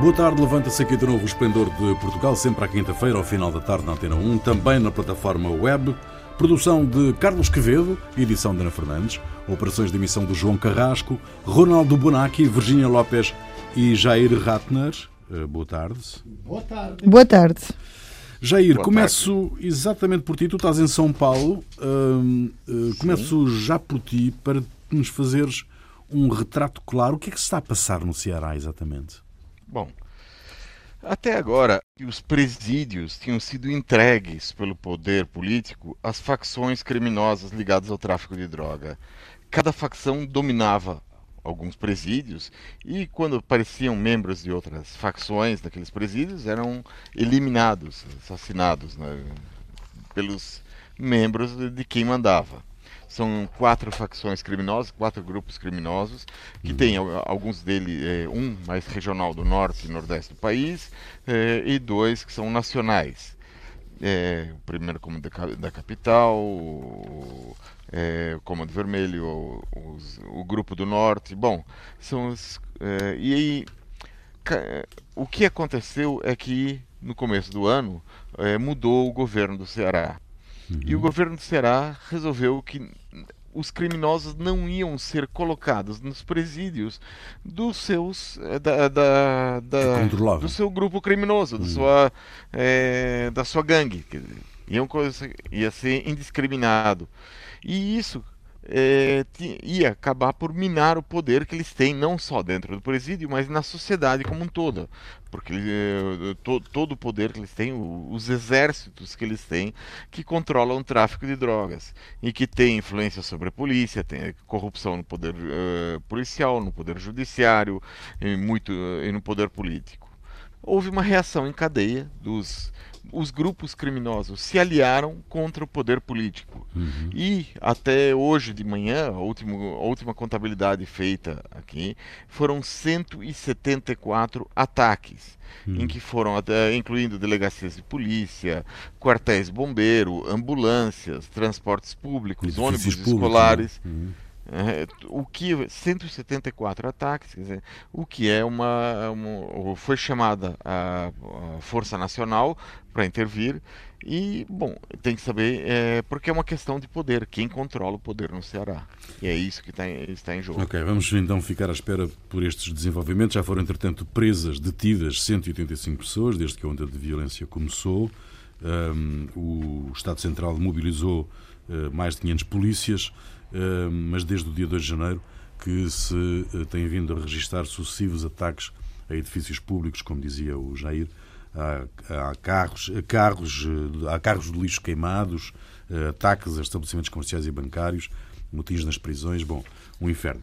Boa tarde, levanta-se aqui de novo o Esplendor de Portugal, sempre à quinta-feira, ao final da tarde, na Antena 1, também na plataforma web. Produção de Carlos Quevedo, edição de Ana Fernandes, operações de emissão de João Carrasco, Ronaldo Bonacci, Virgínia Lopes e Jair Ratner. Eh, boa tarde. Boa tarde. Boa tarde. Jair, Boa começo tarde. exatamente por ti. Tu estás em São Paulo. Uh, começo já por ti para nos fazeres um retrato claro. O que é que se está a passar no Ceará exatamente? Bom, até agora, os presídios tinham sido entregues pelo poder político às facções criminosas ligadas ao tráfico de droga. Cada facção dominava alguns presídios e quando apareciam membros de outras facções daqueles presídios eram eliminados, assassinados né, pelos membros de quem mandava. São quatro facções criminosas, quatro grupos criminosos, que uhum. tem alguns deles, é, um mais regional do norte e nordeste do país, é, e dois que são nacionais. É, o primeiro comando da, da capital, o, é, o Comando Vermelho, o, o, o, Grupo do Norte. Bom, são os. É, e aí, o que aconteceu é que no começo do ano mudou o governo do Ceará. Uhum. E o governo do Ceará resolveu que os criminosos não iam ser colocados nos presídios dos seus eh, da, da, da do seu grupo criminoso, uhum. da sua é, da sua gangue, iam ia ser indiscriminado. E isso é, ia acabar por minar o poder que eles têm, não só dentro do presídio, mas na sociedade como um todo. Porque é, to, todo o poder que eles têm, os exércitos que eles têm, que controlam o tráfico de drogas e que tem influência sobre a polícia, tem corrupção no poder uh, policial, no poder judiciário e, muito, e no poder político. Houve uma reação em cadeia dos os grupos criminosos se aliaram contra o poder político. Uhum. E até hoje de manhã, a última, a última contabilidade feita aqui, foram 174 ataques. Uhum. Em que foram, até, incluindo delegacias de polícia, quartéis bombeiro, ambulâncias, transportes públicos, ônibus públicos, escolares. Né? Uhum. É, o que 174 ataques, dizer, o que é uma, uma foi chamada a, a Força Nacional para intervir e bom tem que saber é, porque é uma questão de poder quem controla o poder no Ceará e é isso que em, está em jogo. Ok, vamos então ficar à espera por estes desenvolvimentos. Já foram entretanto presas, detidas 185 pessoas desde que a onda de violência começou. Um, o Estado Central mobilizou uh, mais de 500 polícias mas desde o dia 2 de janeiro que se eh, tem vindo a registrar sucessivos ataques a edifícios públicos, como dizia o Jair, há, carros, carros, há carros de lixo queimados, eh, ataques a estabelecimentos comerciais e bancários, motins nas prisões, bom, um inferno.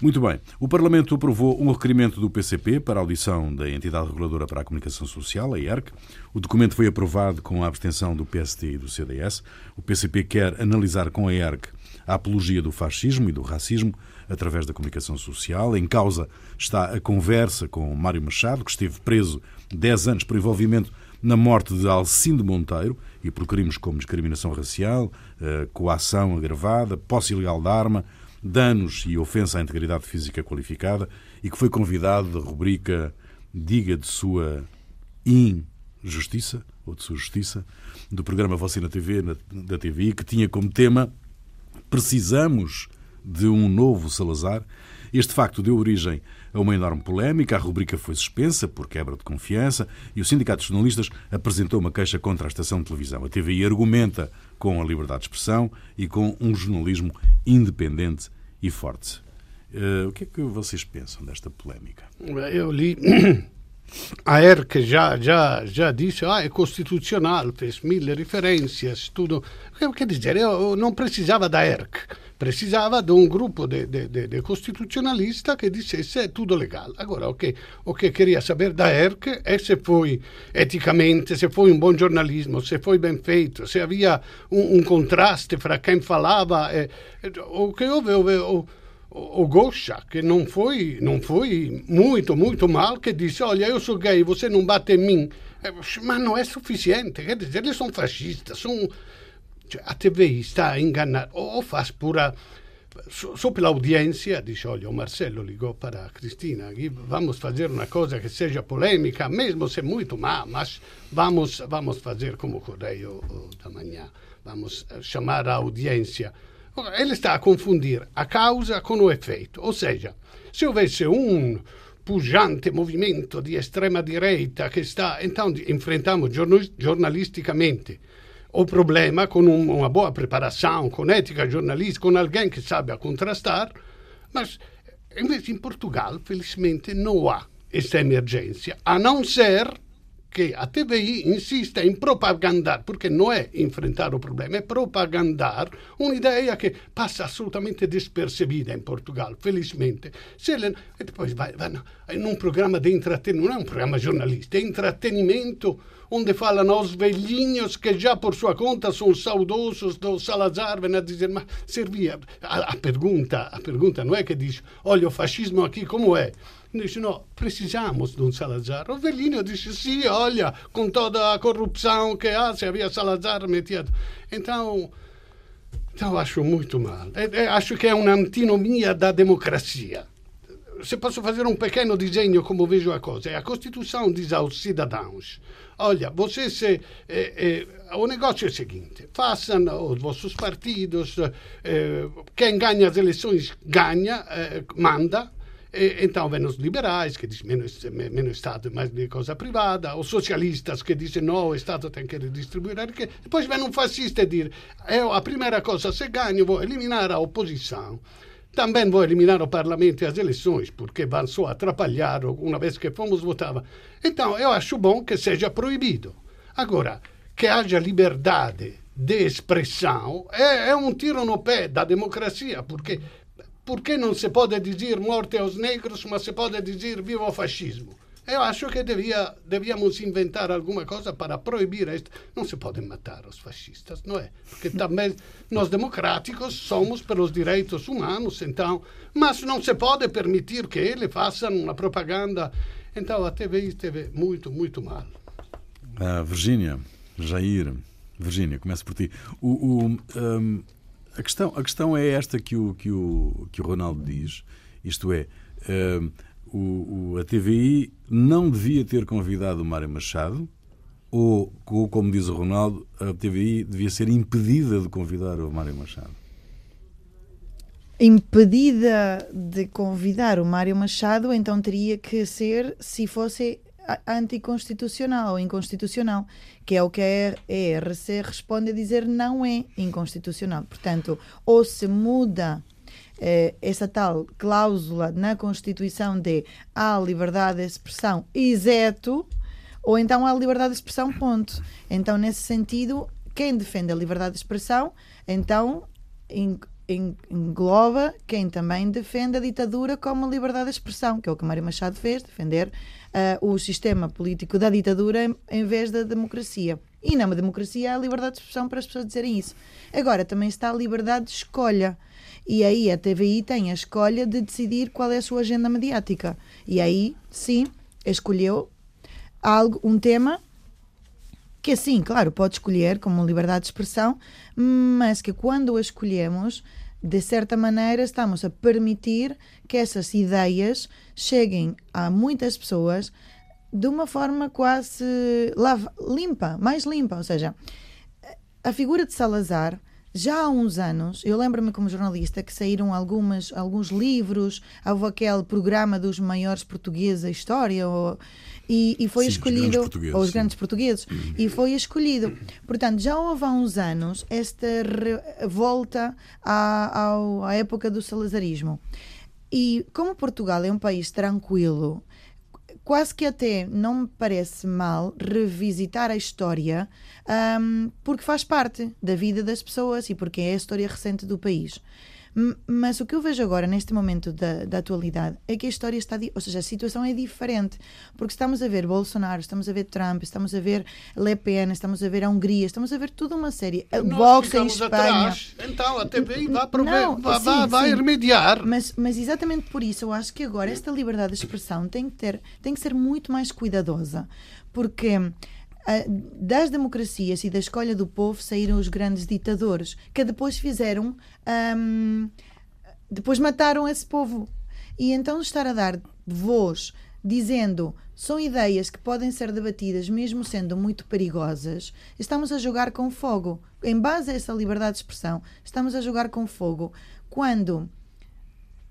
Muito bem, o Parlamento aprovou um requerimento do PCP para a audição da Entidade Reguladora para a Comunicação Social, a ERC. O documento foi aprovado com a abstenção do PST e do CDS. O PCP quer analisar com a ERC a apologia do fascismo e do racismo através da comunicação social. Em causa está a conversa com Mário Machado, que esteve preso 10 anos por envolvimento na morte de Alcinde Monteiro e por crimes como discriminação racial, eh, coação agravada, posse ilegal de arma, danos e ofensa à integridade física qualificada e que foi convidado da rubrica Diga de sua injustiça ou de sua justiça do programa Você na TV, da TVI, que tinha como tema Precisamos de um novo Salazar. Este facto deu origem a uma enorme polémica. A rubrica foi suspensa por quebra de confiança e o Sindicato de Jornalistas apresentou uma queixa contra a estação de televisão. A TVI argumenta com a liberdade de expressão e com um jornalismo independente e forte. Uh, o que é que vocês pensam desta polémica? Eu li. A ERC já, já, já disse ah, é constitucional, fez mil referências, tudo. Quer dizer, eu não precisava da ERC, precisava de um grupo de, de, de, de constitucionalista que dissesse é tudo legal. Agora, o que, o que queria saber da ERC é se foi eticamente, se foi um bom jornalismo, se foi bem feito, se havia um, contraste fra quem falava. Eh, o que houve, houve o Gosha, que não foi, não foi muito, muito mal, que disse, olha, eu sou gay, você não bate em mim. É, mas não é suficiente, quer dizer, eles são fascistas, são... A TVI está a enganar, ou faz pura só pela audiência, diz: Olha, o Marcelo ligou para a Cristina, vamos fazer uma coisa que seja polêmica, mesmo se muito má, mas vamos, vamos fazer como o Correio da Manhã, vamos chamar a audiência. Ele está a confundir a causa com o efeito, ou seja, se houvesse um pujante movimento di estrema direita che sta, então enfrentamos jornalisticamente o problema com um, uma boa preparação, com ética jornalística, com alguém que sabe a contrastar, mas em Portugal, felizmente, não há essa emergência, a não ser que a TVI insista em propagandar, porque não é enfrentar o problema, é propagandar uma ideia que passa absolutamente despercebida em Portugal, felizmente. Ele, e depois vai, in um programa de entretenimento, não é um programa jornalista, é entretenimento onde falam os velhinhos que já por sua conta são saudosos do Salazar, vêm a dizer, mas servia. A, a, pergunta, a pergunta não é que diz, olha o fascismo aqui como é? Dice, no, precisamos de um Salazar. O velhinho disse, sim, olha, com toda a corrupção que há, se havia Salazar metido. Então, então acho muito mal. É, é, acho que é uma antinomia da democracia. Se posso fazer um pequeno desenho como vejo a coisa, a Constituição diz aos cidadãos, olha, vocês, é, é, o negócio é o seguinte, façam os vossos partidos, é, quem ganha as eleições ganha, manda, então vêm os liberais, que dizem menos, menos Estado, mais coisa privada, os socialistas que dizem não, o Estado tem que redistribuir riqueza. Depois vem um fascista e diz, eu, a primeira coisa, se ganho, vou eliminar a oposição. Também vou eliminar o Parlamento e as eleições, porque vão só atrapalhar uma vez que fomos votar. Então, eu acho bom que seja proibido. Agora, que haja liberdade de expressão é, é um tiro no pé da democracia, porque porque não se pode dizer morte aos negros, mas se pode dizer viva o fascismo? Eu acho que devia, devíamos inventar alguma coisa para proibir isto. Não se podem matar os fascistas, não é? Porque também nós democráticos somos pelos direitos humanos, então, mas não se pode permitir que eles façam uma propaganda. Então a TV esteve muito, muito mal. Ah, Virgínia, Jair, Virgínia, começo por ti. O, o um, a questão, a questão é esta que o, que o, que o Ronaldo diz, isto é, uh, o, o, a TVI não devia ter convidado o Mário Machado, ou, como diz o Ronaldo, a TVI devia ser impedida de convidar o Mário Machado? Impedida de convidar o Mário Machado, então teria que ser se fosse anticonstitucional ou inconstitucional, que é o que a ERC responde a dizer não é inconstitucional. Portanto, ou se muda eh, essa tal cláusula na Constituição de há liberdade de expressão, exceto, ou então há liberdade de expressão, ponto. Então, nesse sentido, quem defende a liberdade de expressão, então engloba quem também defende a ditadura como liberdade de expressão, que é o que Mário Machado fez, defender uh, o sistema político da ditadura em, em, vez da democracia. E na democracia há a liberdade de expressão para as pessoas dizerem isso. Agora, também está a liberdade de escolha. E aí a TVI tem a escolha de decidir qual é a sua agenda mediática. E aí, sim, escolheu algo, um tema que assim, claro, pode escolher como liberdade de expressão, mas que quando o escolhemos, de certa maneira, estamos a permitir que essas ideias cheguem a muitas pessoas de uma forma quase limpa, mais limpa. Ou seja, a figura de Salazar já há uns anos, eu lembro-me como jornalista que saíram algumas, alguns livros, houve aquele programa dos maiores portugueses da história, ou, e, e foi Sim, escolhido os grandes, grandes portugueses uhum. e foi escolhido. Portanto, já houve há uns anos esta volta à, à, à época do salazarismo. E como Portugal é um país tranquilo, quase que até não me parece mal revisitar a história um, porque faz parte da vida das pessoas e porque é a história recente do país. Mas o que eu vejo agora, neste momento da, da atualidade, é que a história está. Ou seja, a situação é diferente. Porque estamos a ver Bolsonaro, estamos a ver Trump, estamos a ver Le Pen, estamos a ver a Hungria, estamos a ver toda uma série. Vox em Espanha. Atrás. Então a TVI vai, prover, vai, sim, vai, vai remediar. Mas, mas exatamente por isso eu acho que agora esta liberdade de expressão tem que, ter, tem que ser muito mais cuidadosa. Porque das democracias e da escolha do povo saíram os grandes ditadores, que depois fizeram um, depois mataram esse povo. E então estar a dar voz dizendo são ideias que podem ser debatidas mesmo sendo muito perigosas, estamos a jogar com fogo. Em base a essa liberdade de expressão, estamos a jogar com fogo quando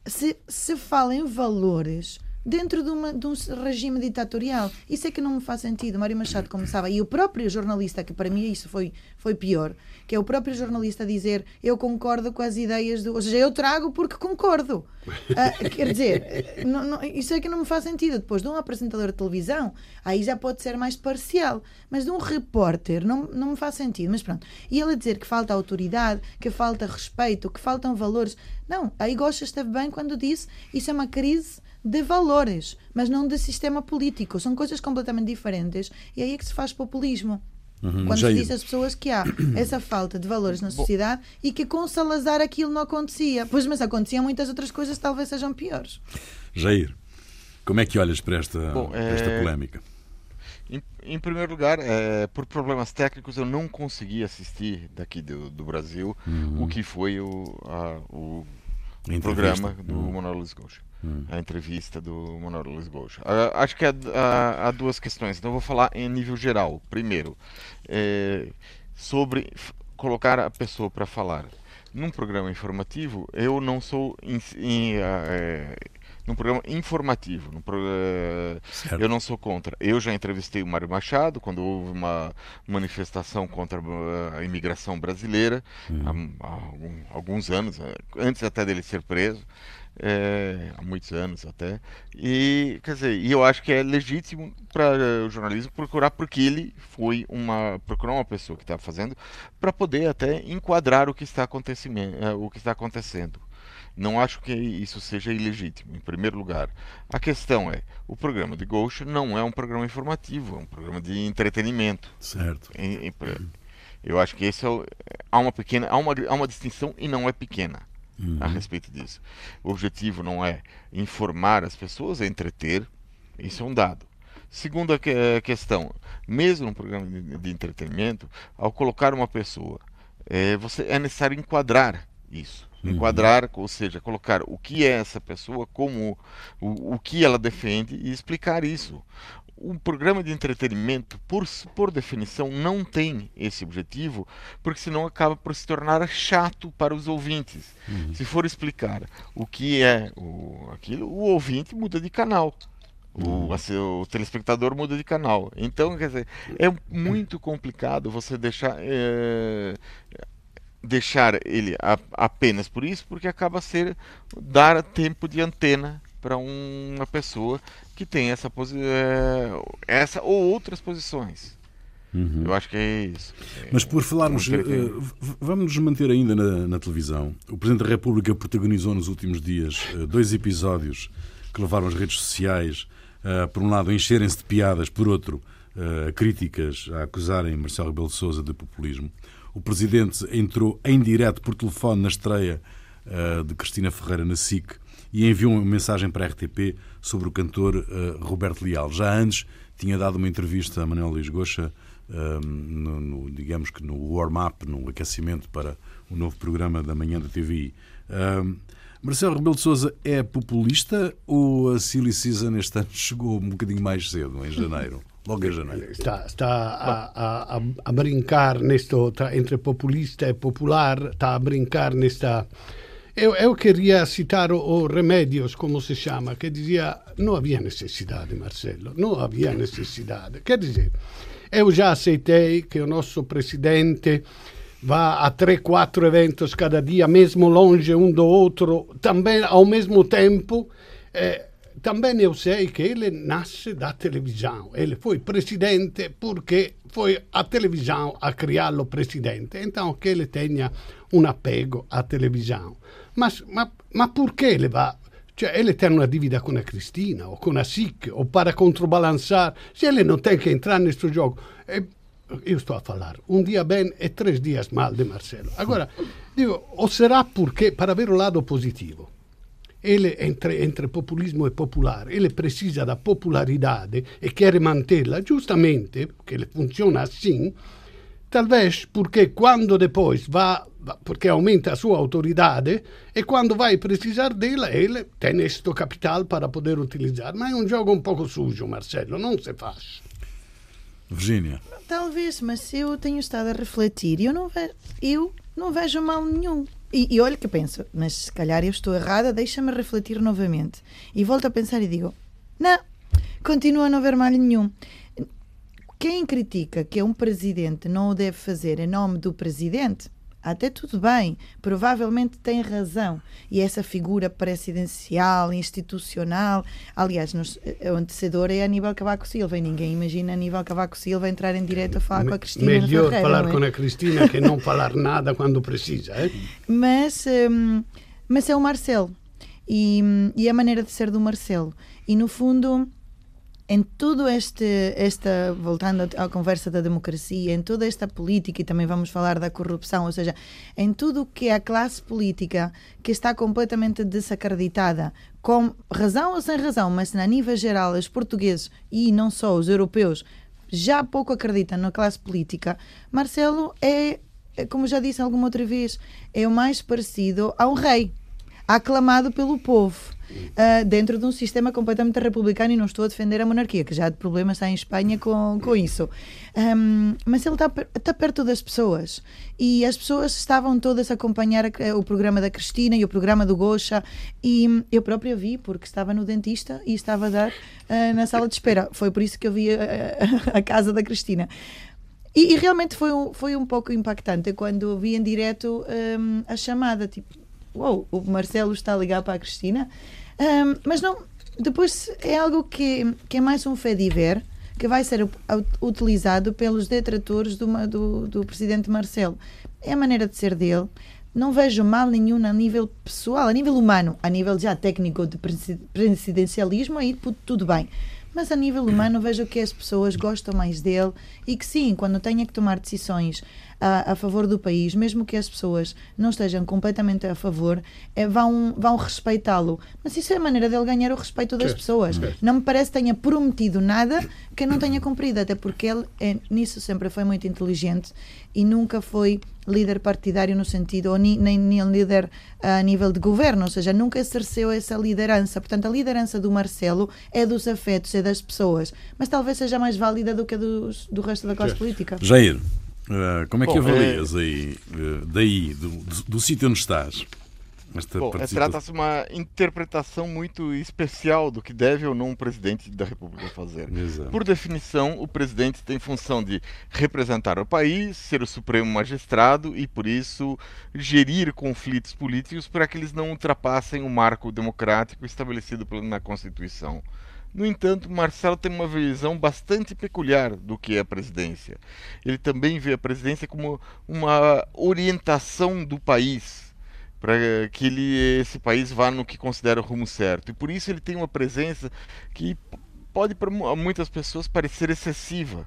se, se fala em valores dentro de, uma, de, um regime ditatorial. Isso é que não me faz sentido. Mário Machado começava, e o próprio jornalista, que para mim isso foi, foi pior, que é o próprio jornalista dizer eu concordo com as ideias do. Ou seja, eu trago porque concordo. Uh, quer dizer, não, não, isso é que não me faz sentido. Depois de um apresentador de televisão, aí já pode ser mais parcial. Mas de um repórter, não, não me faz sentido. Mas pronto. E ele a dizer que falta autoridade, que falta respeito, que faltam valores. Não, aí Gosta esteve bem quando disse isso é uma crise de valores, mas não de sistema político. São coisas completamente diferentes e aí é que se faz populismo. Uhum, Quando se diz às pessoas que há essa falta de valores na sociedade Bom, e que com Salazar aquilo não acontecia. Pois, mas aconteciam muitas outras coisas que talvez sejam piores. Jair, como é que olhas para esta, Bom, para esta é... polémica? Em, em, primeiro lugar, é, por problemas técnicos, eu não consegui assistir daqui do, do Brasil uhum. o que foi o, a, o programa do. Manuel Luiz Gaucho hum. a entrevista do Luiz Gomes. Uh, acho que há, há, há, duas questões, então eu vou falar em nível geral. Primeiro, é, sobre colocar a pessoa para falar. Num programa informativo, eu não sou in, in, é, num programa informativo. Num pro, é, eu não sou contra. Eu já entrevistei o Mário Machado quando houve uma manifestação contra a imigração brasileira uhum. há, há, alguns anos, antes até dele ser preso é, há muitos anos até. E quer dizer, e eu acho que é legítimo para o jornalismo procurar porque ele foi uma procurar uma pessoa que está fazendo para poder até enquadrar o que está acontecendo, o que está acontecendo. Não acho que isso seja ilegítimo, em primeiro lugar. A questão é, o programa de Ghost não é um programa informativo, é um programa de entretenimento. Certo. Eu acho que esse é o, há uma pequena, há uma, há uma distinção e não é pequena uhum. a respeito disso. O objetivo não é informar as pessoas, é entreter. Isso é um dado. Segunda eh, questão, mesmo no programa de, de, entretenimento, ao colocar uma pessoa, é, você, é necessário enquadrar isso. Uhum. Enquadrar, ou seja, colocar o que é essa pessoa, como o, o que ela defende e explicar isso um programa de entretenimento, por, por definição, não tem esse objetivo, porque senão acaba por se tornar chato para os ouvintes. Uhum. Se for explicar o que é o, aquilo, o ouvinte muda de canal. O, uhum. assim, o, telespectador muda de canal. Então, quer dizer, é muito complicado você deixar, é, deixar ele a, apenas por isso, porque acaba ser dar tempo de antena para uma pessoa que tem essa, é, essa ou outras posições. Uhum. Eu acho que é isso. Mas por falarmos, uh, vamos nos manter ainda na, na, televisão. O Presidente da República protagonizou nos últimos dias uh, dois episódios que levaram as redes sociais, uh, por um lado, a encherem-se de piadas, por outro, críticas a acusarem Marcelo Rebelo de Sousa de populismo. O Presidente entrou em direto por telefone na estreia de Cristina Ferreira na SIC e enviou uma mensagem para a RTP sobre o cantor uh, Roberto Leal. Já antes tinha dado uma entrevista a Manuel Luís Goxa, uh, no, no, digamos que no warm-up, no aquecimento para o novo programa da manhã da. Uh, Marcelo Rebelo de Sousa é populista ou a Silly Season este ano chegou um bocadinho mais cedo, em janeiro? Está, está a, a, a brincar nisto, entre populista e popular, está a brincar nesta Eu, eu queria citar o, o Remedios, como se chama, que dizia não havia necessidade, Marcelo, não havia necessidade. Quer dizer, eu já aceitei que o nosso presidente vá a três, quatro eventos cada dia, mesmo longe um do outro, também ao mesmo tempo. Eh, também eu sei que ele nasce da televisão. Ele foi presidente porque foi a televisão a criá-lo presidente. Então, que ele tenha um apego à televisão. Mas, ma, ma perché le va? Cioè, ele tem uma dívida com a Cristina ou com a SIC, ou para contrabalançar. Se ele não tem que entrar neste jogo. É, eu estou a falar um dia bem e três dias mal de Marcelo. Agora, digo, ou será porque, para ver o lado positivo, ele, entre, entre populismo e popular, ele precisa da popularidade e quer manterla, giustamente, porque ele funziona assim, talvez porque quando depois va porque aumenta a sua autoridade e quando vai precisar dela, ele tem este capital para poder utilizar. Mas é um jogo um pouco sujo, Marcelo, não se faz. Virgínia. Talvez, mas eu tenho estado a refletir e eu não vejo, eu não vejo mal nenhum. E, e olha que penso, mas se calhar eu estou errada, deixa-me refletir novamente. E volto a pensar e digo, não, continua a não haver mal nenhum. Quem critica que um presidente não o deve fazer em nome do presidente, até tudo bem, provavelmente tem razão. E essa figura presidencial, institucional, aliás, nos, o antecedor é Aníbal Cavaco Silva, e ninguém imagina Aníbal Cavaco Silva entrar em direto a falar Me, com a Cristina Melhor Ferreira, falar é? com a Cristina que não falar nada quando precisa. Eh? Mas, hum, mas é o Marcelo. E, e a maneira de ser do Marcelo. E no fundo, em tudo este, esta, voltando à conversa da democracia, em toda esta política, e também vamos falar da corrupção, ou seja, em tudo o que é a classe política que está completamente desacreditada, com razão ou sem razão, mas na nível geral, os portugueses e não só os europeus já pouco acreditam na classe política, Marcelo é, como já disse alguma outra vez, é o mais parecido a um rei aclamado pelo povo. Uh, dentro de um sistema completamente republicano e não estou a defender a monarquia, que já há problemas está em Espanha com, com isso. Um, mas ele está, está perto das pessoas e as pessoas estavam todas a acompanhar a, o programa da Cristina e o programa do Gocha e eu própria vi, porque estava no dentista e estava a dar uh, na sala de espera. Foi por isso que eu vi a, a, a casa da Cristina. E, e, realmente foi um, foi um pouco impactante quando vi em direto um, a chamada, tipo, uou, o Marcelo está a ligar para a Cristina. Um, mas não, depois é algo que, que é mais um fé de ver que vai ser utilizado pelos detratores do, do, do presidente Marcelo. É a maneira de ser dele. Não vejo mal nenhum a nível pessoal, a nível humano, a nível já técnico de presidencialismo, aí tudo bem. Mas a nível humano vejo que as pessoas gostam mais dele e que sim, quando tenha que tomar decisões a, a favor do país, mesmo que as pessoas não estejam completamente a favor, é, vão, vão respeitá-lo. Mas isso é a maneira dele ganhar o respeito das pessoas. Não me parece que tenha prometido nada que não tenha cumprido, até porque ele é, nisso sempre foi muito inteligente e nunca foi líder partidário no sentido, ou nem, nem, nem líder a nível de governo, ou seja, nunca exerceu essa liderança. Portanto, a liderança do Marcelo é dos afetos, é das pessoas, mas talvez seja mais válida do que a dos, do resto da classe política. Jair, uh, como é que Bom, avalias é... aí, uh, daí, do, do, do sítio onde estás? Bom, é, trata-se de uma interpretação muito especial do que deve ou não um presidente da República fazer. Exato. Por definição, o presidente tem função de representar o país, ser o supremo magistrado e, por isso, gerir conflitos políticos para que eles não ultrapassem o marco democrático estabelecido na Constituição. No entanto, Marcelo tem uma visão bastante peculiar do que é a presidência. Ele também vê a presidência como uma orientação do país para que ele, esse país vá no que considera o rumo certo. E por isso ele tem uma presença que pode para muitas pessoas parecer excessiva,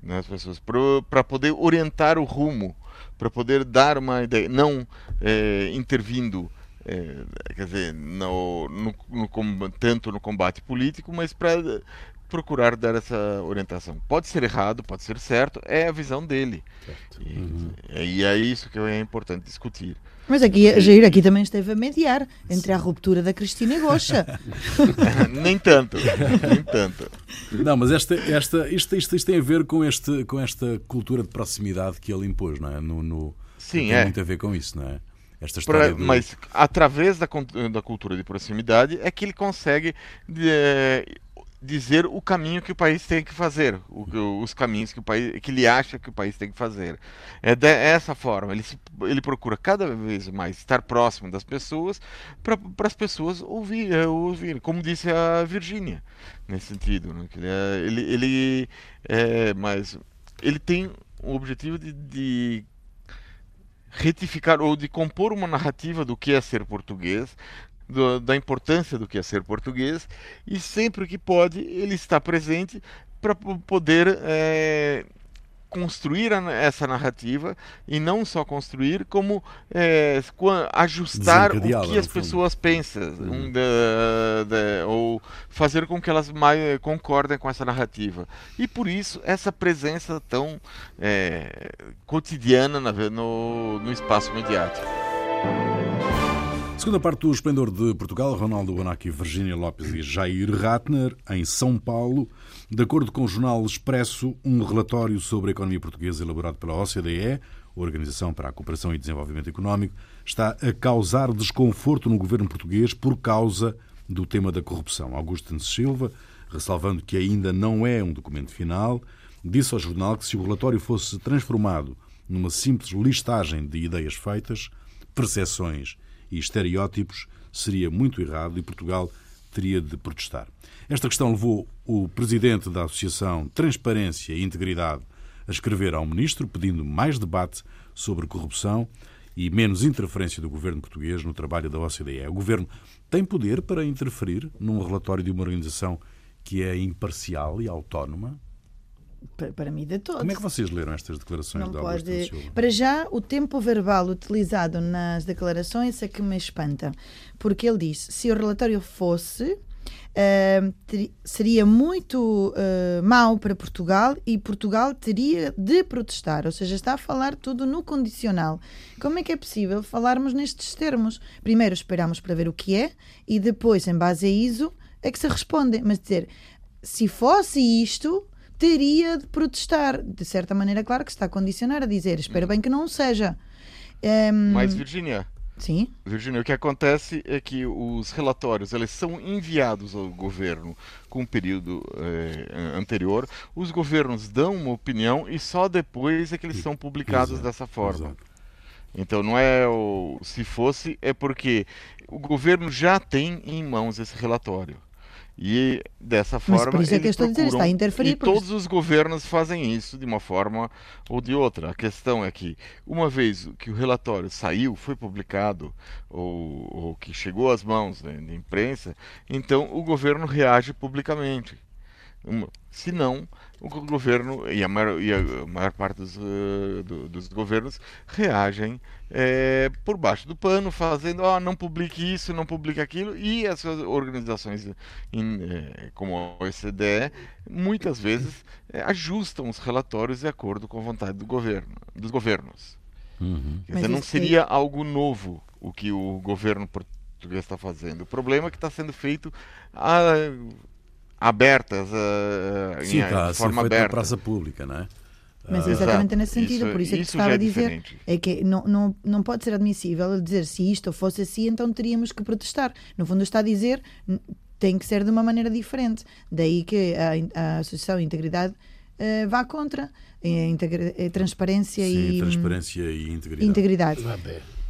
né, pessoas para poder orientar o rumo, para poder dar uma ideia, não é, intervindo, é, quer dizer, no, no, no, tanto no combate político, mas para procurar dar essa orientação. Pode ser errado, pode ser certo, é a visão dele. E, uhum. e é isso que é importante discutir. Mas aqui, Jair aqui também esteve a mediar entre a ruptura da Cristina e Gocha. nem tanto, nem tanto. Não, mas esta, esta, isto, isto, isto tem a ver com, este, com esta cultura de proximidade que ele impôs, não é? No, no, Sim, tem é. muito a ver com isso, não é? Esta história pra, Mas através da, da cultura de proximidade é que ele consegue de, dizer o caminho que o país tem que fazer, o, os caminhos que o país que ele acha que o país tem que fazer. É dessa forma, ele, se, ele procura cada vez mais estar próximo das pessoas para as pessoas ouvir, é, ouvir, como disse a Virgínia, nesse sentido. Né? Ele, é, ele, ele é, mas ele tem o objetivo de, de retificar ou de compor uma narrativa do que é ser português, do, da importância do que é ser português e sempre que pode ele está presente para poder é, construir essa narrativa e não só construir, como é, ajustar o que as pessoas pensam uhum. de, de, ou fazer com que elas mais concordem com essa narrativa. E por isso essa presença tão é, cotidiana no, no espaço mediático. Segunda parte do Esplendor de Portugal, Ronaldo Bonacci, Virginia Lopes e Jair Ratner, em São Paulo. De acordo com o jornal Expresso, um relatório sobre a economia portuguesa elaborado pela OCDE, Organização para a Cooperação e Desenvolvimento Económico, está a causar desconforto no governo português por causa do tema da corrupção. Augusto Silva, ressalvando que ainda não é um documento final, disse ao jornal que se o relatório fosse transformado numa simples listagem de ideias feitas, percepções e estereótipos seria muito errado e Portugal teria de protestar. Esta questão levou o presidente da Associação Transparência e Integridade a escrever ao ministro pedindo mais debate sobre corrupção e menos interferência do governo português no trabalho da OCDE. O governo tem poder para interferir num relatório de uma organização que é imparcial e autónoma? Para, para mim de todos. Como é que vocês leram estas declarações não da pode... Para já, o tempo verbal utilizado nas declarações é que me espanta, porque ele diz, se o relatório fosse, Uh, ter, seria muito uh, mau para Portugal e Portugal teria de protestar, ou seja, está a falar tudo no condicional. Como é que é possível falarmos nestes termos? Primeiro esperamos para ver o que é e depois, em base a isso, é que se responde. Mas dizer, se fosse isto, teria de protestar. De certa maneira, claro que está a condicionar a dizer, espero bem que não seja. Um... Ehm, Mas, Virginia. Sim. Virginia, o que acontece é que os relatórios eles são enviados ao governo com um período eh, anterior. Os governos dão uma opinião e só depois é que eles são publicados exato, dessa forma. Exato. Então não é o se fosse é porque o governo já tem em mãos esse relatório. E dessa forma. Mas por isso é que eu estou dizer, está a interferir. E todos os governos fazem isso de uma forma ou de outra. A questão é que, uma vez que o relatório saiu, foi publicado, ou, ou que chegou às mãos da imprensa, então o governo reage publicamente. Se não, o governo e a maior, e a maior parte dos, uh, do, dos governos reagem é, por baixo do pano, fazendo, oh, não publique isso, não publique aquilo, e as organizações in, é, como a OECD muitas vezes é, ajustam os relatórios de acordo com a vontade do governo, dos governos. Uhum. Quer dizer, não seria algo novo o que o governo português está fazendo. O problema é que está sendo feito a, abertas, uh, Sim, em, tá, forma aberta. na praça pública, não é? Mas é exatamente nesse sentido, isso, por isso é que estava a é dizer é que não, não, não pode ser admissível dizer se isto fosse assim, então teríamos que protestar. No fundo, está a dizer tem que ser de uma maneira diferente. Daí que a, a Associação Integridade uh, vá contra a, a transparência, Sim, e, transparência e integridade. integridade.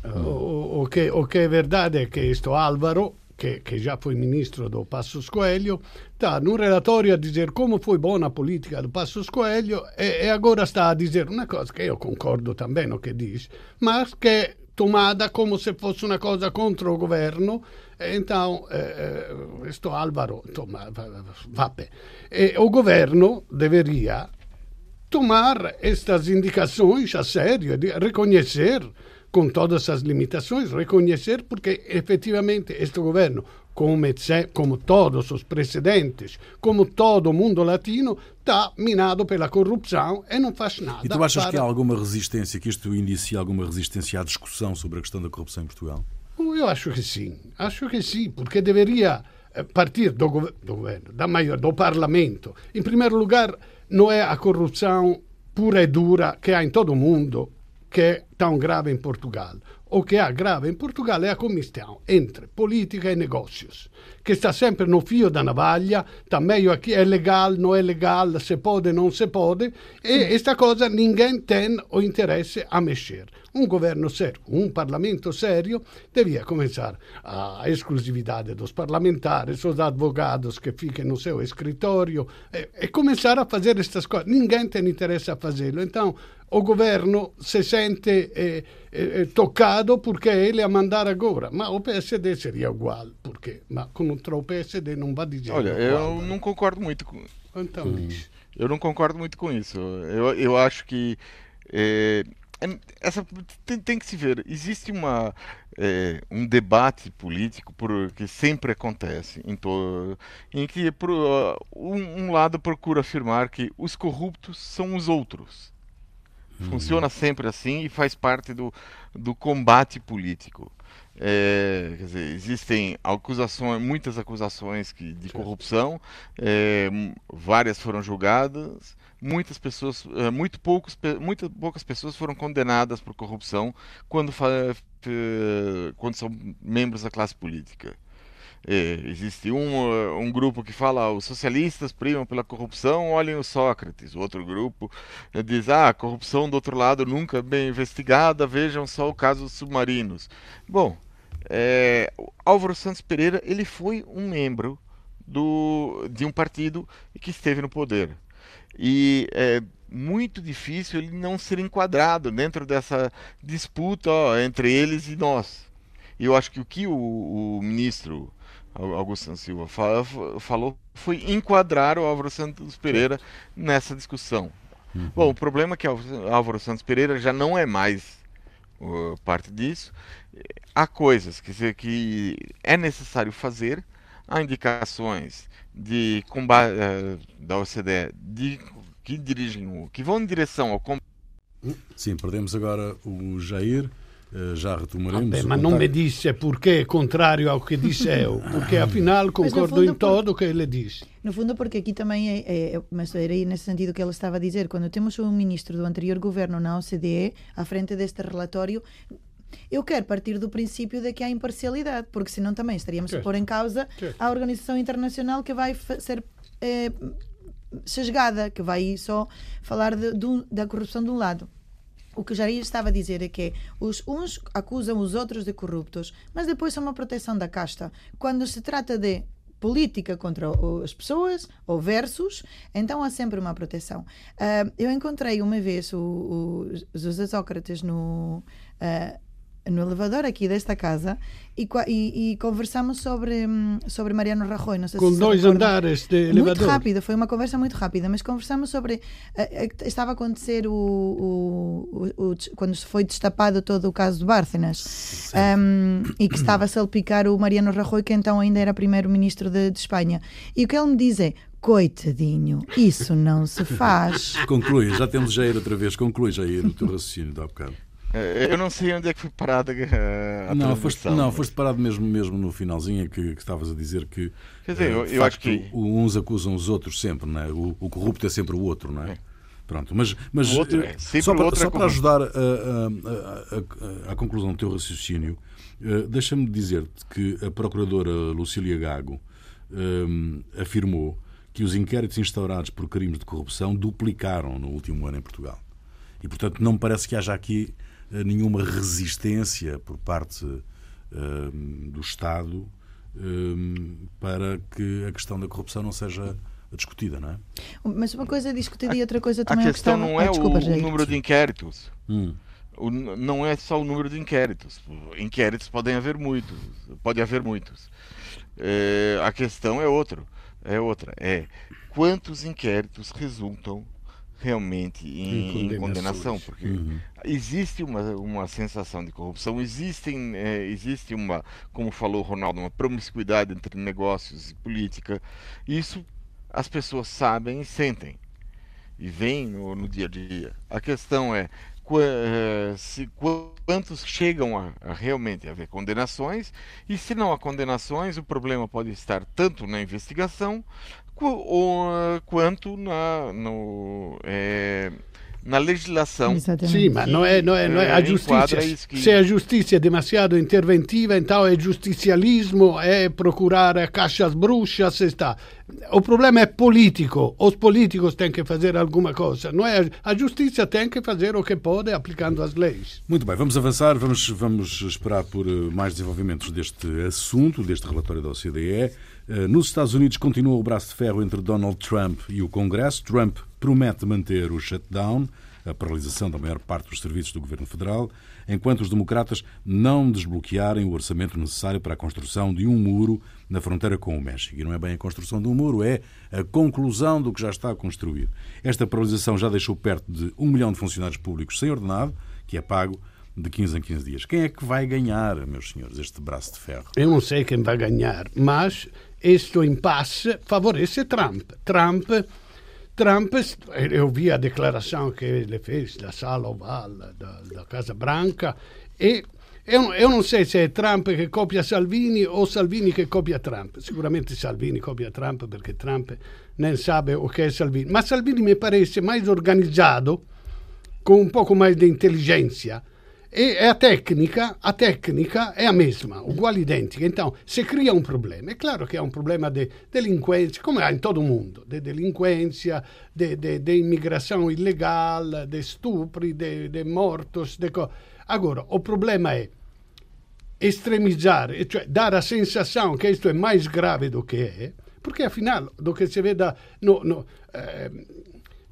O, o, que, o que é verdade é que isto Álvaro che, che, già foi ministro do Passos Coelho, dà un relatorio a dire come fu buona politica do Passos Coelho e, e agora sta a dire una cosa che io concordo também che dice, ma che tomada come se fosse una cosa contro il governo então eh, Álvaro toma, vabbè. e o governo deveria tomar estas indicações a sério, reconhecer com todas as limitações, reconhecer porque efetivamente este governo, como, como todos os precedentes, como todo o mundo latino, está minado pela corrupção e não faz nada. E tu achas para... que há alguma resistência, que isto inicia alguma resistência à discussão sobre a questão da corrupção em Portugal? Eu acho que sim, acho que sim, porque deveria eh, partir do, do governo, da maior, do Parlamento. Em primeiro lugar, não é a corrupção pura e dura que há em todo o mundo que é tão grave em Portugal. O que é grave em Portugal é a comissão entre política e negócios, que está sempre no fio da navalha, está meio aqui, é legal, não é legal, se pode, não se pode, e esta coisa ninguém tem o interesse a mexer. Um governo sério, um parlamento sério, devia começar a exclusividade dos parlamentares, os advogados que ficam no seu escritório, e, e começar a fazer estas coisas. Ninguém tem interesse a fazê-lo. Então, o governo se sente eh, eh, toccado perché ele a mandar agora. Ma o PSD seria igual, porque ma contra o PSD não vai dizer. Olha, eu não concordo muito com. Então, hum. Eu não concordo muito com isso. Eu, eu acho que é, é essa tem, tem, que se ver. Existe uma, é, um debate político por, que sempre acontece em, to, em que por, uh, um, um, lado procura afirmar que os corruptos são os outros. Uhum. Funciona sempre assim e faz parte do, do combate político. É, dizer, existem acusações, muitas acusações que, de corrupção, é, várias foram julgadas, muitas pessoas, é, muito poucos, muitas poucas pessoas foram condenadas por corrupção quando, quando são membros da classe política. É, existe um, um grupo que fala os socialistas primam pela corrupção, olhem o Sócrates. O outro grupo diz ah, a corrupção do outro lado nunca bem investigada, vejam só o caso dos submarinos. Bom, é, Álvaro Santos Pereira ele foi um membro do, de um partido que esteve no poder. E é muito difícil ele não ser enquadrado dentro dessa disputa ó, entre eles e nós. Eu acho que o que o, o ministro Augusto Silva falou foi enquadrar o Álvaro Santos Pereira nessa discussão. Uhum. Bom, o problema é que o Álvaro Santos Pereira já não é mais uh, parte disso há coisas que, que é necessário fazer, há indicações de combate uh, da OCDE de, que dirigem que vão em direção ao combate. Sim, perdemos agora o Jair. Uh, já retomaremos. Vabbè, ma non mi disse perché è contrario ao que disse eu, porque afinal concordo em todo o que ele disse. No fundo, porque aqui também é, é, mas era aí nesse sentido que ele estava a dizer, quando temos um ministro do anterior governo na OCDE à frente deste relatório, eu quero partir do princípio de que há imparcialidade, porque senão também estaríamos a pôr em causa a organização internacional que vai ser eh, sesgada, que vai só falar de, de, da corrupção de um lado. O que Jair estava a dizer é que os uns acusam os outros de corruptos, mas depois são uma proteção da casta. Quando se trata de política contra as pessoas ou versus, então há sempre uma proteção. Uh, eu encontrei uma vez o, o José Sócrates no, uh, no elevador aqui desta casa e, e, e conversamos sobre, hum, sobre Mariano Rajoy. Não sei Com se dois andares de elevador. Muito rápido, foi uma conversa muito rápida, mas conversamos sobre. Uh, estava a acontecer o, o, o, quando se foi destapado todo o caso de Bárcenas um, e que estava a salpicar o Mariano Rajoy, que então ainda era primeiro-ministro de, de Espanha. E o que ele me diz é: Coitadinho, isso não se faz. Conclui, já temos Jair outra vez. Conclui, Jair, o teu raciocínio de há bocado. Eh, eu não sei onde é que foi parada eh, a não, foste, não, foste parado mesmo, mesmo no finalzinho que, que estavas a dizer que. Quer dizer, eu, eu acho que. Uns acusam os outros sempre, não é? O, o corrupto é sempre o outro, não é? é. Pronto, mas, mas outro, é. só, para, só para ajudar a, a, a, a, conclusão do teu raciocínio, deixa-me dizer-te que a procuradora Lucília Gago um, afirmou que os inquéritos instaurados por crimes de corrupção duplicaram no último ano em Portugal. E, portanto, não me parece que haja aqui nenhuma resistência por parte uh, do Estado uh, para que a questão da corrupção não seja discutida, não é? Mas uma coisa é discutida e outra coisa também a questão não é ah, desculpa, o, o, número de inquéritos. Hum. O, não é só o número de inquéritos. Inquéritos podem haver muitos, pode haver muitos. É, a questão é outra, é outra, é quantos inquéritos resultam realmente em, em condenação, porque uhum. existe uma, uma sensação de corrupção, existem, é, existe uma, como falou o Ronaldo, uma promiscuidade entre negócios e política. Isso as pessoas sabem e sentem e veem no, no dia a dia. A questão é eh, se, quantos chegam a, a, realmente haver condenações e se não há condenações, o problema pode estar tanto na investigação quanto na, no, é, na legislação. Sim, mas não é, não é, não é a justiça. Que... Se a justiça é demasiado interventiva, então é justicialismo, é procurar caixas bruxas, está. O problema é político. Os políticos têm que fazer alguma coisa. Não é a justiça tem que fazer o que pode aplicando as leis. Muito bem, vamos avançar, vamos vamos esperar por eh, mais desenvolvimentos deste assunto, deste relatório da OCDE. Eh, nos Estados Unidos continua o braço de ferro entre Donald Trump e o Congresso. Trump promete manter o shutdown. a paralisação da maior parte dos serviços do governo federal, enquanto os democratas não desbloquearem o orçamento necessário para a construção de um muro na fronteira com o México. E não é bem a construção de um muro, é a conclusão do que já está construído. Esta paralisação já deixou perto de um milhão de funcionários públicos sem ordenado, que é pago de 15 em 15 dias. Quem é que vai ganhar, meus senhores, este braço de ferro? Eu não sei quem vai ganhar, mas este impasse favorece Trump. Trump, Trump eu vi a declaração que ele fez da sala oval da, da Casa Branca e eu, eu, non so se è Trump che copia Salvini o Salvini che copia Trump. Sicuramente Salvini copia Trump perché Trump non sa o che è Salvini. Ma Salvini mi pare mais organizzato, con un poco mais di intelligenza. E a tecnica, a tecnica è a mesma, uguale identica. Então, se cria un problema, è chiaro che è un problema di delinquenza, come ha in tutto il mondo, di delinquenza, di immigrazione illegale, di stupri, di mortos. De co... Agora, o problema è estremizzare, cioè dare la sensazione che questo è mais grave do che è, perché afinal, do che si veda, no, no, eh,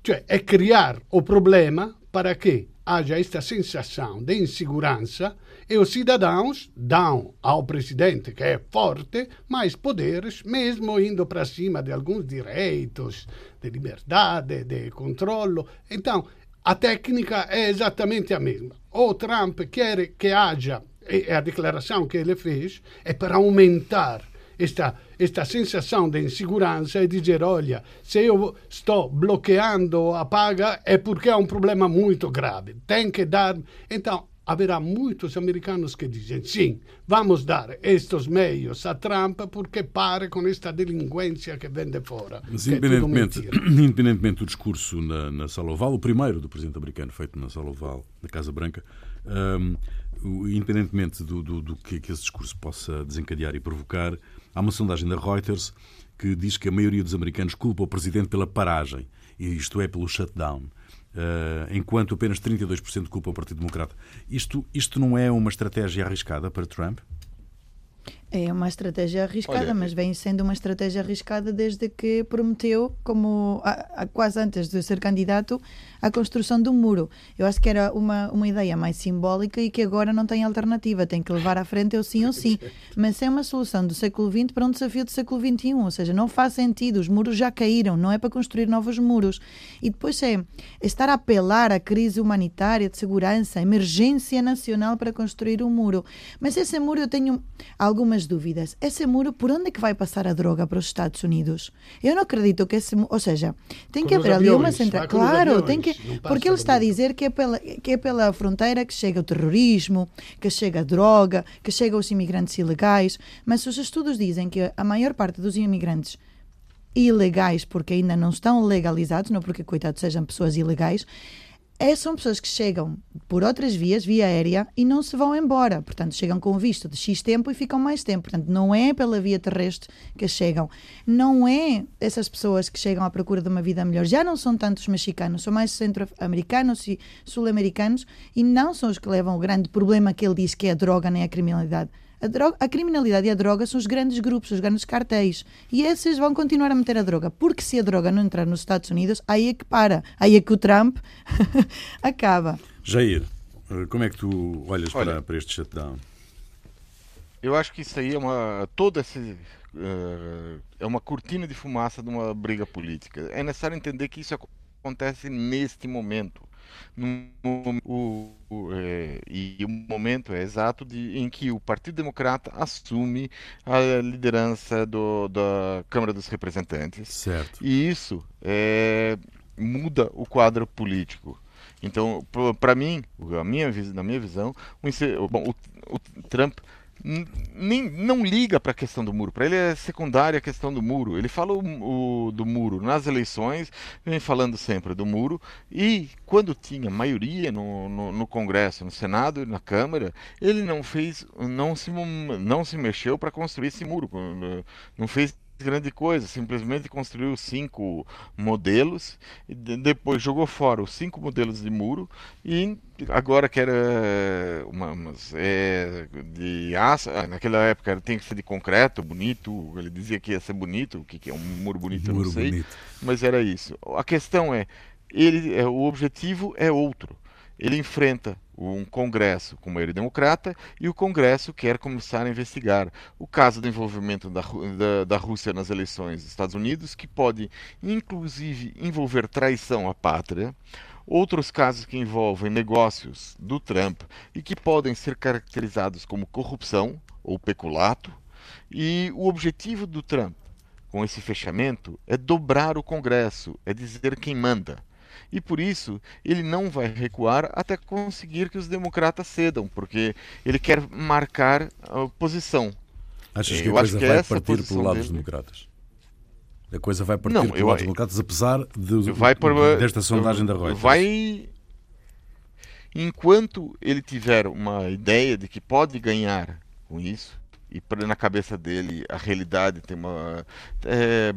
cioè è creare o problema para che haja esta sensação de insegurança e os cidadãos dão ao presidente, que é forte, mais poderes, mesmo indo para cima de alguns direitos, de liberdade, de controlo. Então, a técnica é exatamente a mesma. O Trump quer que haja, e a declaração que ele fez é para aumentar esta, esta sensação de insegurança e dizer: olha, se eu estou bloqueando a paga é porque é um problema muito grave. Tem que dar. Então, haverá muitos americanos que dizem: sim, vamos dar estes meios a Trump porque pare com esta delinquência que vem de fora. Mas, independentemente, independentemente do discurso na, na Sala Oval, o primeiro do presidente americano feito na Sala Oval, na Casa Branca, um, independentemente do, do, do que, que esse discurso possa desencadear e provocar, Há uma sondagem da Reuters que diz que a maioria dos americanos culpa o presidente pela paragem, isto é, pelo shutdown. Uh, enquanto apenas 32% culpa o Partido Democrata. Isto, isto não é uma estratégia arriscada para Trump? É uma estratégia arriscada, Olha, mas vem sendo uma estratégia arriscada desde que prometeu, como a, a, quase antes de ser candidato, a construção um muro. Eu acho que era uma, uma ideia mais simbólica e que agora não tem alternativa, tem que levar à frente o sim ou sim. Mas é uma solução do século XX para um desafio do século XXI, ou seja, não faz sentido, os muros já caíram, não é para construir novos muros. E depois é estar a apelar à crise humanitária, de segurança, emergência nacional para construir um muro. Mas esse muro eu tenho algumas dúvidas. Esse muro, por onde é que vai passar a droga para os Estados Unidos? Eu não acredito que esse ou seja, tem que haver ali uma central. Claro, tem que. Porque ele está a dizer que é, pela, que é pela fronteira que chega o terrorismo, que chega a droga, que chega os imigrantes ilegais. Mas os estudos dizem que a maior parte dos imigrantes ilegais, porque ainda não estão legalizados, não porque, coitados, sejam pessoas ilegais, é, são pessoas que chegam por outras vias, via aérea, e não se vão embora. Portanto, chegam com visto de X tempo e ficam mais tempo. Portanto, não é pela via terrestre que chegam. Não é essas pessoas que chegam à procura de uma vida melhor. Já não são tantos mexicanos, são mais centro-americanos e sul-americanos, e não são os que levam o grande problema que ele diz que é a droga nem a criminalidade a, droga, a criminalidade e a droga são os grandes grupos, os grandes cartéis. E esses vão continuar a meter a droga. Porque se a droga não entrar nos Estados Unidos, aí é que para. Aí é que o Trump acaba. Jair, como é que tu olhas Olha, para, para este shutdown? Eu acho que isso aí é uma. Toda essa. Uh, é uma cortina de fumaça de uma briga política. É necessário entender que isso acontece neste momento no, o, o, é, e o momento é exato de, em que o Partido Democrata assume a liderança do, da Câmara dos Representantes. Certo. E isso é, muda o quadro político. Então, para mim, a minha, na minha visão, o, bom, o, o Trump nem, não liga para a questão do muro. Para ele é secundária a questão do muro. Ele fala o, o, do muro nas eleições, vem falando sempre do muro. E quando tinha maioria no, no, no Congresso, no Senado e na Câmara, ele não fez, não se, não se mexeu para construir esse muro. Não fez grande coisa, simplesmente construiu cinco modelos, e depois jogou fora os cinco modelos de muro e agora que era uma, umas, é, de aço, ah, naquela época era, tem que ser de concreto, bonito, ele dizia que ia ser bonito, o que, que é um muro bonito, muro eu não sei, bonito. mas era isso. A questão é, ele, é, o objetivo é outro. Ele enfrenta um Congresso com maioria democrata e o Congresso quer começar a investigar o caso do envolvimento da, da, da, Rússia nas eleições dos Estados Unidos, que pode inclusive envolver traição à pátria, outros casos que envolvem negócios do Trump e que podem ser caracterizados como corrupção ou peculato, e o objetivo do Trump com esse fechamento é dobrar o Congresso, é dizer quem manda. E por isso ele não vai recuar até conseguir que os democratas cedam, porque ele quer marcar a posição. Achas que a coisa que vai partir pelo lado dele... dos democratas? A coisa vai partir não, pelo lado dos democratas, apesar de, vai desta sondagem da Reuters? Vai. Enquanto ele tiver uma ideia de que pode ganhar com isso, e na cabeça dele a realidade tem uma. É,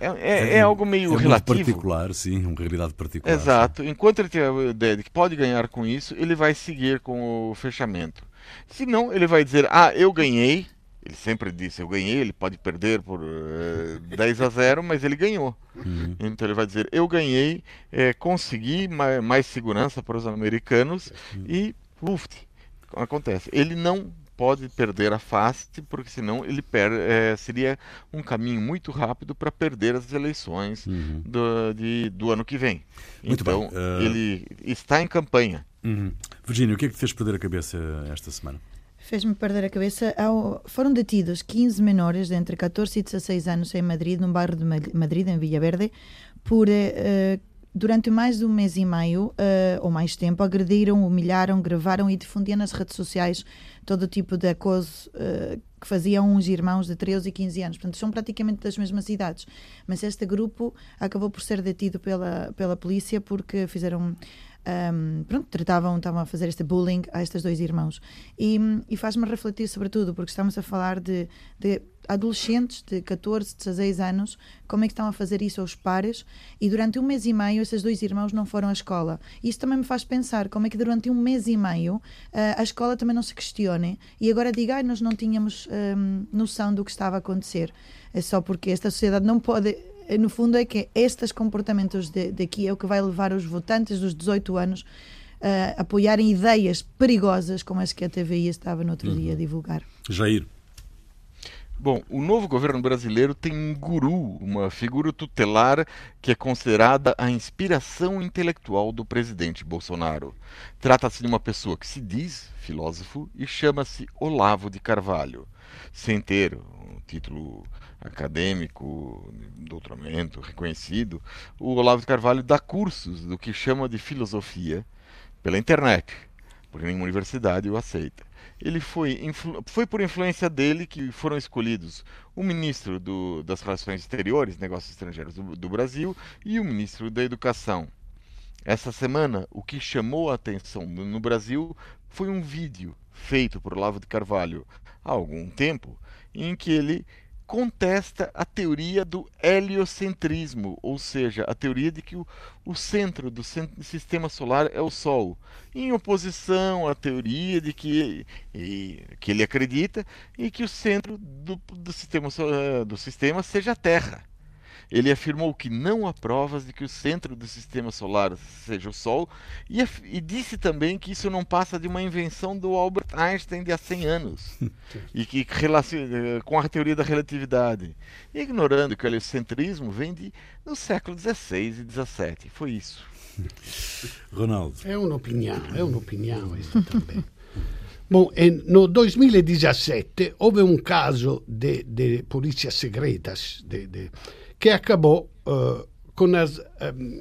é, é, é algo meio é relativo. particular, sim, uma realidade particular. Exato. Sim. Enquanto ele tiver a ideia de que pode ganhar com isso, ele vai seguir com o fechamento. Se não, ele vai dizer: Ah, eu ganhei. Ele sempre disse: Eu ganhei. Ele pode perder por uh, eh, 10 a 0, mas ele ganhou. Uhum. Então ele vai dizer: Eu ganhei, é, consegui mais, mais, segurança para os americanos uhum. e, uft, acontece. Ele não pode perder a face, porque senão ele per, é, seria um caminho muito rápido para perder as eleições uhum. do, de, do ano que vem. Muito então, uh... ele está em campanha. Uhum. Virginia, o que é que te fez perder a cabeça esta semana? Fez-me perder a cabeça. Ao... Foram detidos 15 menores de entre 14 e 16 anos em Madrid, num bairro de Madrid, em Villaverde, por uh, durante mais de um mês e meio uh, ou mais tempo, agrediram, humilharam, gravaram e difundiam nas redes sociais todo tipo de acoso uh, que faziam uns irmãos de 13 e 15 anos. Portanto, são praticamente das mesmas idades. Mas este grupo acabou por ser detido pela, pela polícia porque fizeram um, pronto, tratavam, estavam a fazer este bullying a estes dois irmãos. E, e faz-me refletir sobre tudo, porque estamos a falar de, de, adolescentes de 14, 16 anos, como é que estão a fazer isso aos pares, e durante um mês e meio esses dois irmãos não foram à escola. Isso também me faz pensar como é que durante um mês e meio uh, a escola também não se questione e agora diga, ah, nós não tínhamos noção do que estava a acontecer. É só porque esta sociedade não pode no fundo é que estes comportamentos de, daqui é o que vai levar os votantes dos 18 anos a apoiarem ideias perigosas como as que a TVI estava no outro uhum. dia a divulgar. Jair. Bom, o novo governo brasileiro tem um guru, uma figura tutelar que é considerada a inspiração intelectual do presidente Bolsonaro. Trata-se de uma pessoa que se diz filósofo e chama-se Olavo de Carvalho, sem ter um título acadêmico, doutoramento reconhecido, o Olavo de Carvalho dá cursos do que chama de filosofia pela internet, porque nenhuma universidade o aceita. Ele foi, foi por influência dele que foram escolhidos o ministro do, das Relações Exteriores, Negócios Estrangeiros do, do Brasil, e o ministro da Educação. Essa semana, o que chamou a atenção no Brasil foi um vídeo feito por Olavo de Carvalho há algum tempo, em que ele contesta a teoria do heliocentrismo, ou seja, a teoria de que o, o centro do sistema solar é o Sol, em oposição à teoria de que, e, que ele acredita e que o centro do, do, sistema, do sistema seja a Terra. Ele afirmou que não há provas de que o centro do sistema solar seja o Sol e, e, disse também que isso não passa de uma invenção do Albert Einstein de há 100 anos e que eh, com a teoria da relatividade, ignorando que o heliocentrismo vem de, no século XVI e XVII. Foi isso. Ronaldo. É uma opinião, é uma opinião isso também. Bom, no 2017 houve um caso de, de polícias secretas, de, de che acabò uh, con as, um,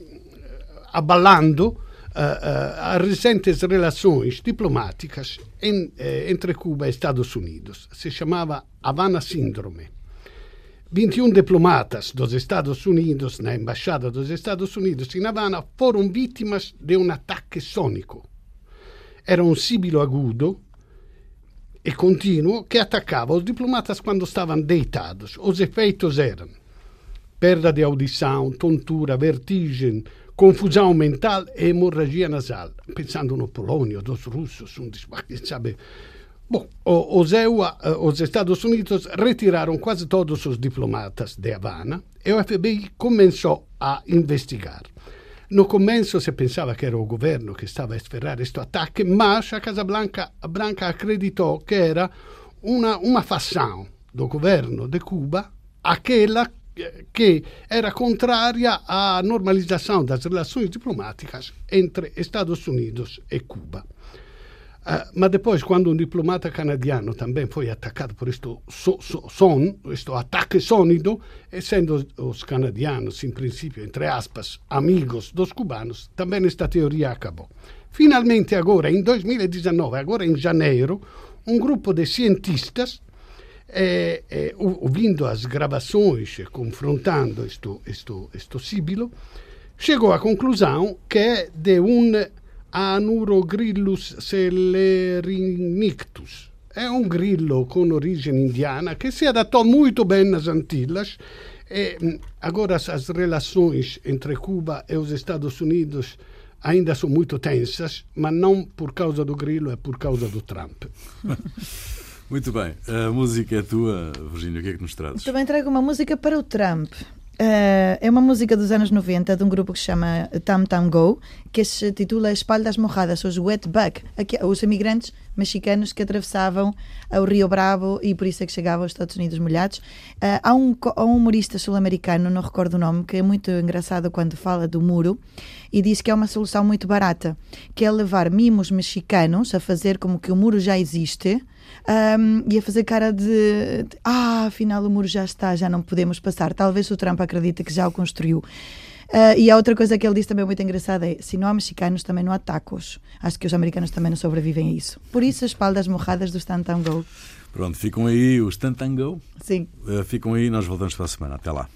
abalando uh, uh, recentes relações diplomáticas en, entre Cuba e Estados Unidos. Se chamava Havana Síndrome. 21 diplomatas dos Estados Unidos, na Embaixada dos Estados Unidos em Havana, foram vítimas de um ataque sônico. Era um síbilo agudo e contínuo que atacava os diplomatas quando estavam deitados. Os efeitos eram perda de audição, tontura, vertigem, confusão mental e hemorragia nasal. Pensando no polônio, dos russos, um, sabe, Bom, os, EUA, os Estados Unidos retiraram quase todos os diplomatas de Havana e o FBI começou a investigar. No começo se pensava que era o governo que estava a esperar questo ataque, mas a Casa Branca acreditou que era uma fação do governo de Cuba, aquela que era contrária à normalização das relações diplomáticas entre Estados Unidos e Cuba. Uh, mas depois, quando um diplomata canadiano também foi atacado por este so, so, som, este ataque sônido, sendo os canadianos, em princípio, entre aspas, amigos dos cubanos, também esta teoria acabou. Finalmente, agora, em 2019, agora em janeiro, um grupo de cientistas, eh, eh, ouvindo as gravações confrontando este síbilo, chegou à conclusão que é de um Anurogrillus celerinictus. É um grilo com origem indiana que se adaptou muito bem nas Antillas. E, mm, agora, as relações entre Cuba e os Estados Unidos ainda são muito tensas, mas não por causa do grilo, é por causa do Trump. Muito bem. A música é tua, Virginia. O que é que nos trazes? Também trago uma música para o Trump. Uh, é uma música dos anos 90 de um grupo que se chama Tam Tam Go, que se titula Espaldas Mojadas, os Wetback, os imigrantes mexicanos que atravessavam o Rio Bravo e por isso é que chegavam aos Estados Unidos molhados. Uh, há, um, há um humorista sul-americano, não recordo o nome, que é muito engraçado quando fala do muro e diz que é uma solução muito barata, que é levar mimos mexicanos a fazer como que o muro já existe um, e a fazer cara de, de ah, afinal o muro já está, já não podemos passar. Talvez o Trump acredita que já o construiu. Uh, e a outra coisa que ele disse também muito engraçada é: se não há mexicanos, também não há tacos. Acho que os americanos também não sobrevivem a isso. Por isso, as espaldas morradas do Stand Go. Pronto, ficam aí os Stand Go. Sim. Uh, ficam aí, nós voltamos para a semana. Até lá.